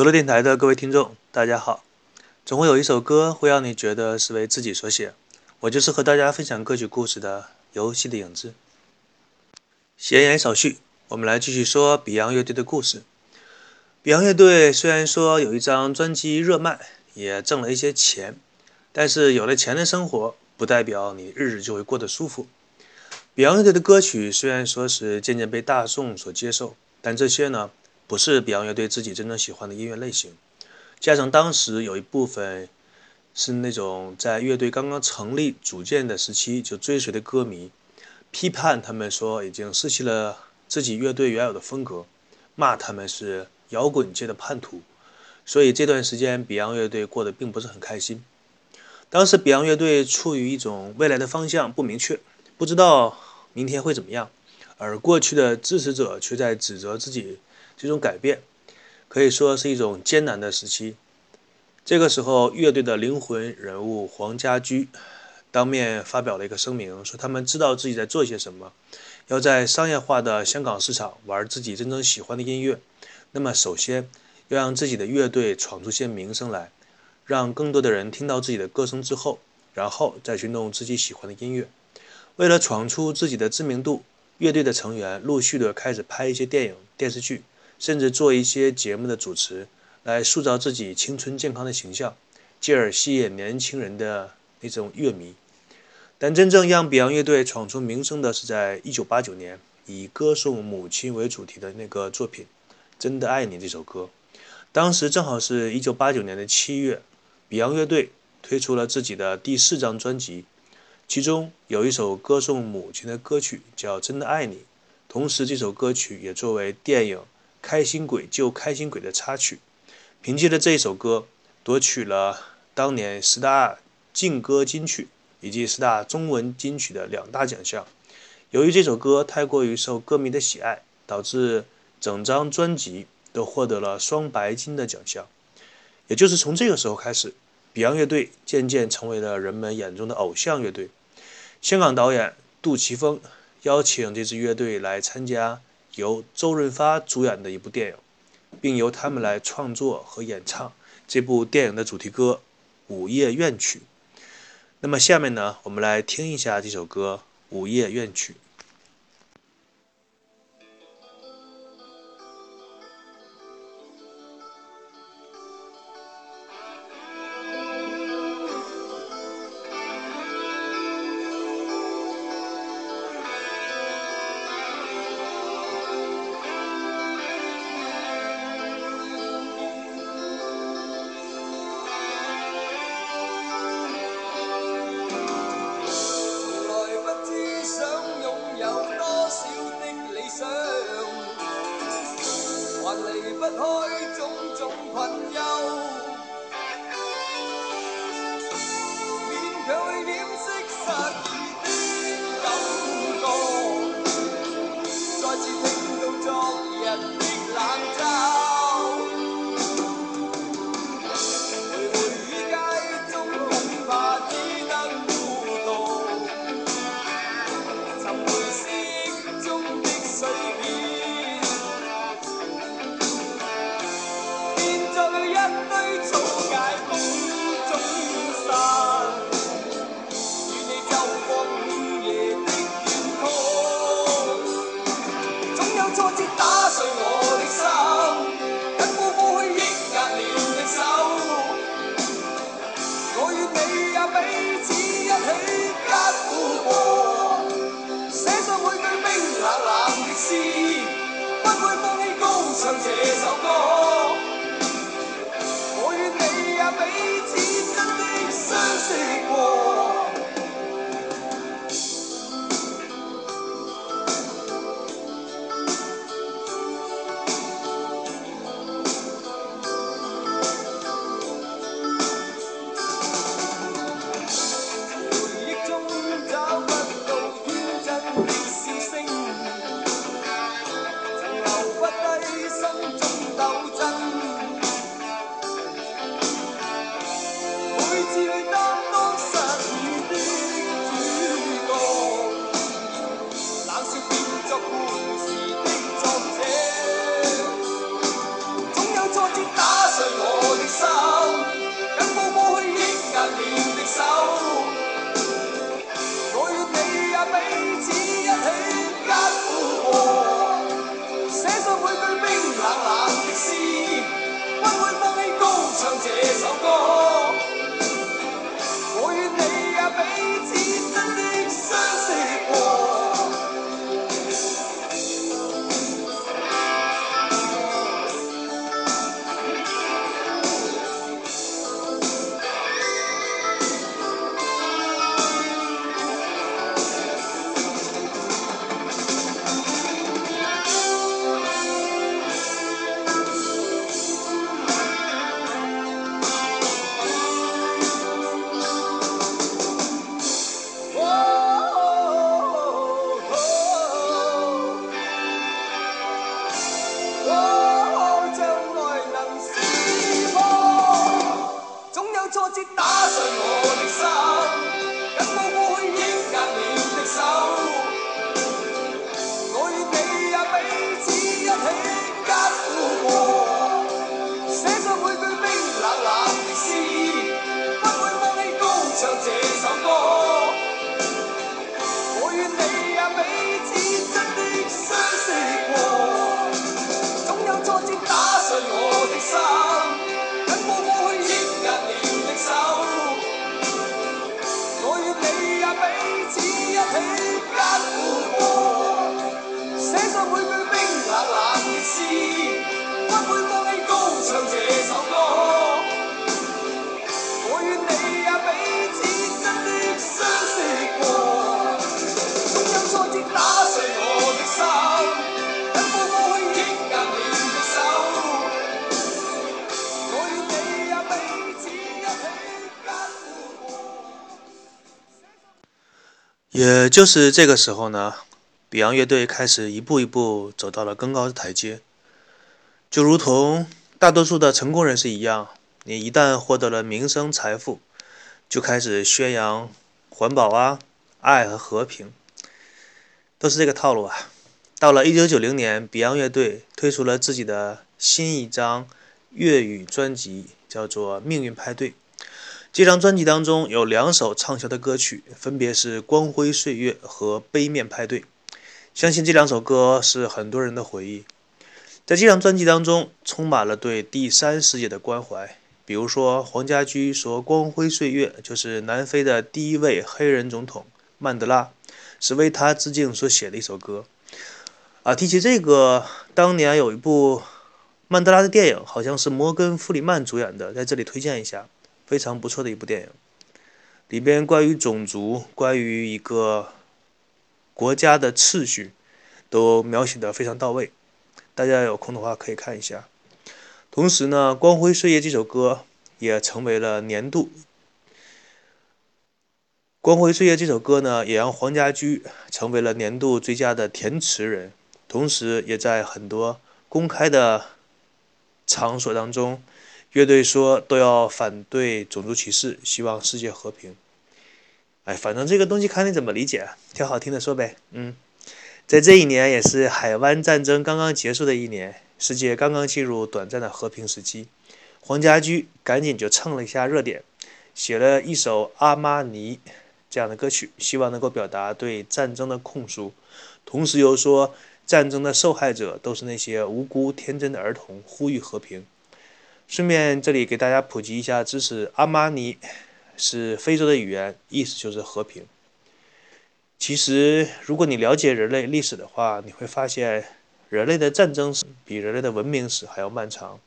游乐电台的各位听众，大家好。总会有一首歌会让你觉得是为自己所写，我就是和大家分享歌曲故事的游戏的影子。闲言少叙，我们来继续说 Beyond 乐队的故事。Beyond 乐队虽然说有一张专辑热卖，也挣了一些钱，但是有了钱的生活不代表你日子就会过得舒服。Beyond 乐队的歌曲虽然说是渐渐被大众所接受，但这些呢不是 Beyond 乐队自己真正喜欢的音乐类型。加上当时有一部分是那种在乐队刚刚成立组建的时期就追随的歌迷，批判他们说已经失去了自己乐队原有的风格，骂他们是摇滚界的叛徒，所以这段时间 Beyond 乐队过得并不是很开心。当时 Beyond 乐队处于一种未来的方向不明确，不知道明天会怎么样，而过去的支持者却在指责自己这种改变。可以说是一种艰难的时期。这个时候，乐队的灵魂人物黄家驹当面发表了一个声明，说他们知道自己在做些什么，要在商业化的香港市场玩自己真正喜欢的音乐。那么，首先要让自己的乐队闯出些名声来，让更多的人听到自己的歌声之后，然后再去弄自己喜欢的音乐。为了闯出自己的知名度，乐队的成员陆续的开始拍一些电影、电视剧。甚至做一些节目的主持，来塑造自己青春健康的形象，进而吸引年轻人的那种乐迷。但真正让 Beyond 乐队闯出名声的是在1989年，以歌颂母亲为主题的那个作品《真的爱你》这首歌。当时正好是一九八九年的七月，Beyond 乐队推出了自己的第四张专辑，其中有一首歌颂母亲的歌曲叫《真的爱你》，同时这首歌曲也作为电影。开心鬼救开心鬼的插曲，凭借着这一首歌夺取了当年十大劲歌金曲以及十大中文金曲的两大奖项。由于这首歌太过于受歌迷的喜爱，导致整张专辑都获得了双白金的奖项。也就是从这个时候开始，Beyond 乐队渐渐成为了人们眼中的偶像乐队。香港导演杜琪峰邀请这支乐队来参加。由周润发主演的一部电影，并由他们来创作和演唱这部电影的主题歌《午夜怨曲》。那么下面呢，我们来听一下这首歌《午夜怨曲》。不会放弃高唱这首歌也就是这个时候呢，，Beyond 乐队开始一步一步走到了更高的台阶。就如同大多数的成功人士一样，你一旦获得了名声、财富，就开始宣扬环保啊、爱和和平，都是这个套路啊。到了1990年，，Beyond 乐队推出了自己的新一张粤语专辑，叫做《命运派对》。这张专辑当中有两首畅销的歌曲，分别是《光辉岁月》和《杯面派对》。相信这两首歌是很多人的回忆。在这张专辑当中，充满了对第三世界的关怀。比如说，黄家驹说，《光辉岁月》就是南非的第一位黑人总统曼德拉，是为他致敬所写的一首歌。啊，提起这个，当年有一部曼德拉的电影，好像是摩根·弗里曼主演的，在这里推荐一下。非常不错的一部电影，里边关于种族、关于一个国家的次序，都描写的非常到位。大家有空的话可以看一下。同时呢，《光辉岁月》这首歌也成为了年度，《光辉岁月》这首歌呢，也让黄家驹成为了年度最佳的填词人，同时也在很多公开的场所当中。乐队说都要反对种族歧视，希望世界和平。哎，反正这个东西看你怎么理解，挑好听的说呗。嗯，在这一年也是海湾战争刚刚结束的一年，世界刚刚进入短暂的和平时期，黄家驹赶紧就蹭了一下热点，写了一首《阿玛尼》这样的歌曲，希望能够表达对战争的控诉，同时又说战争的受害者都是那些无辜天真的儿童，呼吁和平。顺便这里给大家普及一下知识：阿玛尼是非洲的语言，意思就是和平。其实，如果你了解人类历史的话，你会发现人类的战争史比人类的文明史还要漫长。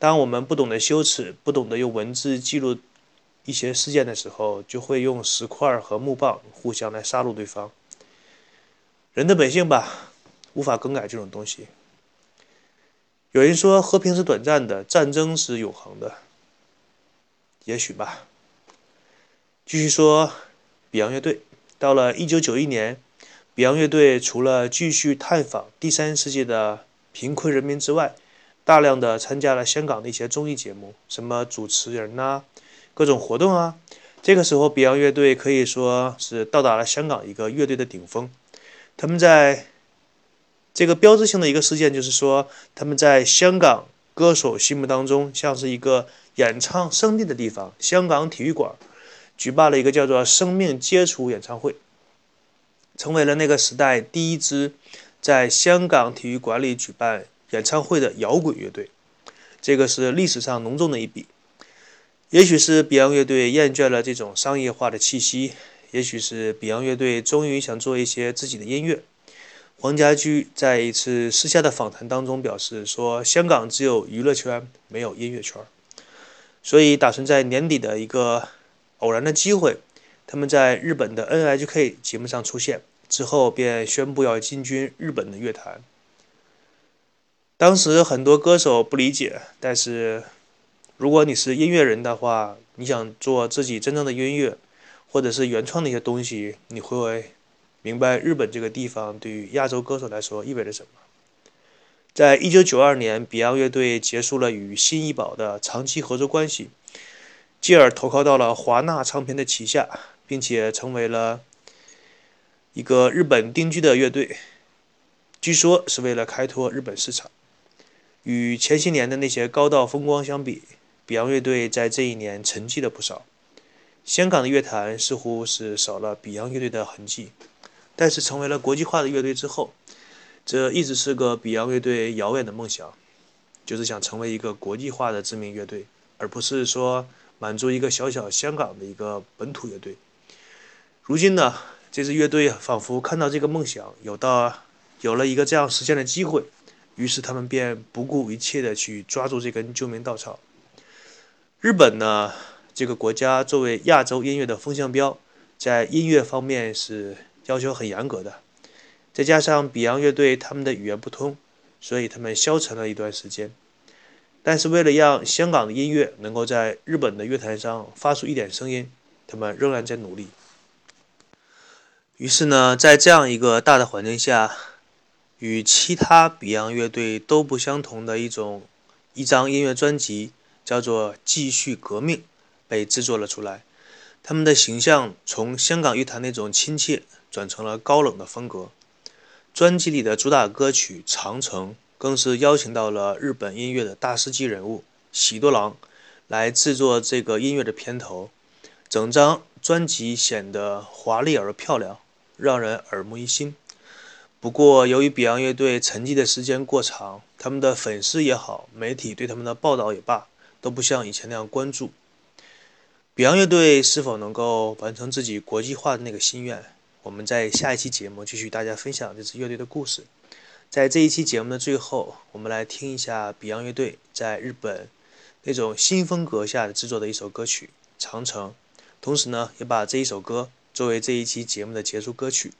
当我们不懂得羞耻，不懂得用文字记录一些事件的时候，就会用石块和木棒互相来杀戮对方。人的本性吧，无法更改这种东西。有人说和平是短暂的，战争是永恒的。也许吧。继续说，比昂乐队到了1991年，比昂乐队除了继续探访第三世界的贫困人民之外，大量的参加了香港的一些综艺节目，什么主持人呐，各种活动啊。这个时候，比昂乐队可以说是到达了香港一个乐队的顶峰。他们在。这个标志性的一个事件就是说，他们在香港歌手心目当中像是一个演唱圣地的地方——香港体育馆，举办了一个叫做“生命接触”演唱会，成为了那个时代第一支在香港体育馆里举办演唱会的摇滚乐队。这个是历史上浓重的一笔。也许是 Beyond 乐队厌倦了这种商业化的气息，也许是 Beyond 乐队终于想做一些自己的音乐。黄家驹在一次私下的访谈当中表示说：“香港只有娱乐圈，没有音乐圈。”所以打算在年底的一个偶然的机会，他们在日本的 NHK 节目上出现之后，便宣布要进军日本的乐坛。当时很多歌手不理解，但是。如果你是音乐人的话，你想做自己真正的音乐，或者是原创的一些东西，你会明白日本这个地方对于亚洲歌手来说意味着什么。在一九九二年，Beyond 乐队结束了与新艺宝的长期合作关系，继而投靠到了华纳唱片的旗下，并且成为了一个日本定居的乐队。据说是为了开拓日本市场。与前些年的那些高道风光相比，Beyond 乐队在这一年沉寂了不少。香港的乐坛似乎是少了 Beyond 乐队的痕迹，但是成为了国际化的乐队之后，这一直是个 Beyond 乐队遥远的梦想，就是想成为一个国际化的知名乐队，而不是说满足一个小小香港的一个本土乐队。如今呢，这支乐队仿佛看到这个梦想有到有了一个这样实现的机会，于是他们便不顾一切的去抓住这根救命稻草。日本呢，这个国家作为亚洲音乐的风向标，在音乐方面是要求很严格的。再加上 Beyond 乐队他们的语言不通，所以他们消沉了一段时间。但是为了让香港的音乐能够在日本的乐坛上发出一点声音，他们仍然在努力。于是呢，在这样一个大的环境下，与其他 Beyond 乐队都不相同的一种一张音乐专辑。叫做《继续革命》被制作了出来，他们的形象从香港乐坛那种亲切转成了高冷的风格。专辑里的主打歌曲《长城》更是邀请到了日本音乐的大师级人物喜多郎来制作这个音乐的片头，整张专辑显得华丽而漂亮，让人耳目一新。不过，由于 Beyond 乐队沉寂的时间过长，他们的粉丝也好，媒体对他们的报道也罢。都不像以前那样关注。Beyond 乐队是否能够完成自己国际化的那个心愿？我们在下一期节目继续大家分享这支乐队的故事。在这一期节目的最后，我们来听一下 Beyond 乐队在日本那种新风格下制作的一首歌曲《长城》，同时呢，也把这一首歌作为这一期节目的结束歌曲。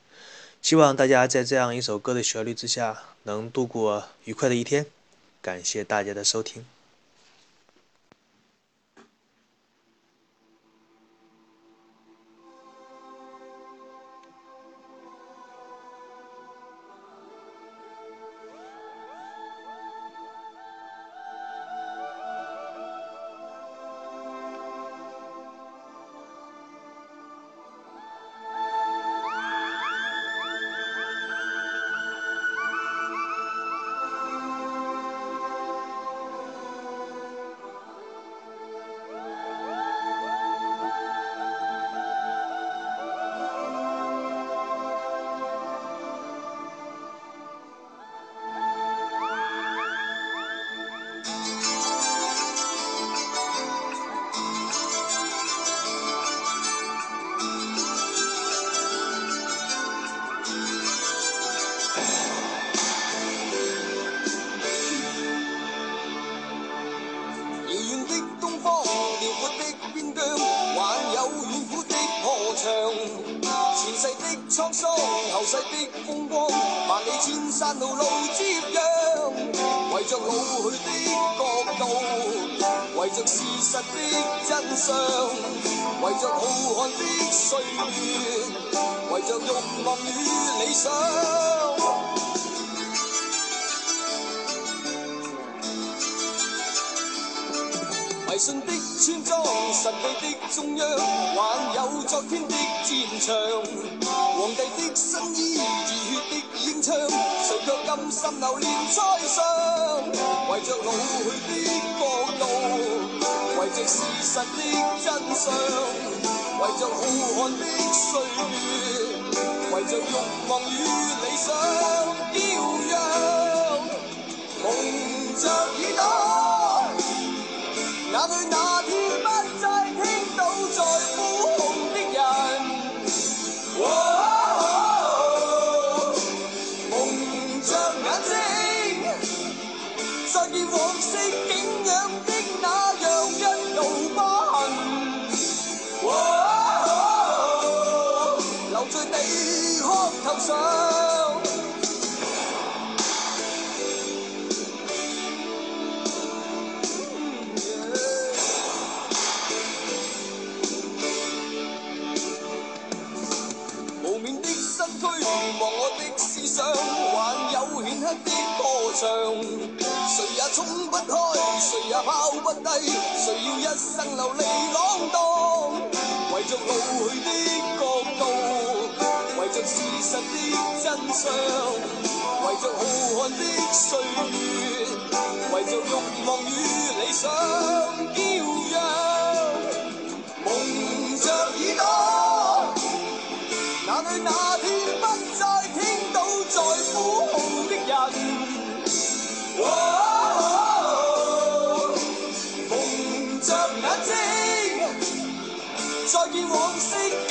希望大家在这样一首歌的旋律之下，能度过愉快的一天。感谢大家的收听。山路路接壤。为着老去的国度，为着事实的真相，为着浩瀚的岁月，为着欲望与理想。迷信的村庄，神秘的中央，还有昨天的战场。皇帝的新衣，的英枪，谁却甘心流连在上？为着老去的国度，为着事实的真相，为着浩瀚的岁月，为着欲望与理想，低，谁要一生流离浪荡？为着老去的角度，为着事实的真相，为着浩瀚的岁月，为着欲望与理想骄阳，蒙着耳朵。哪里那天不再听到在呼號的人？再見往昔。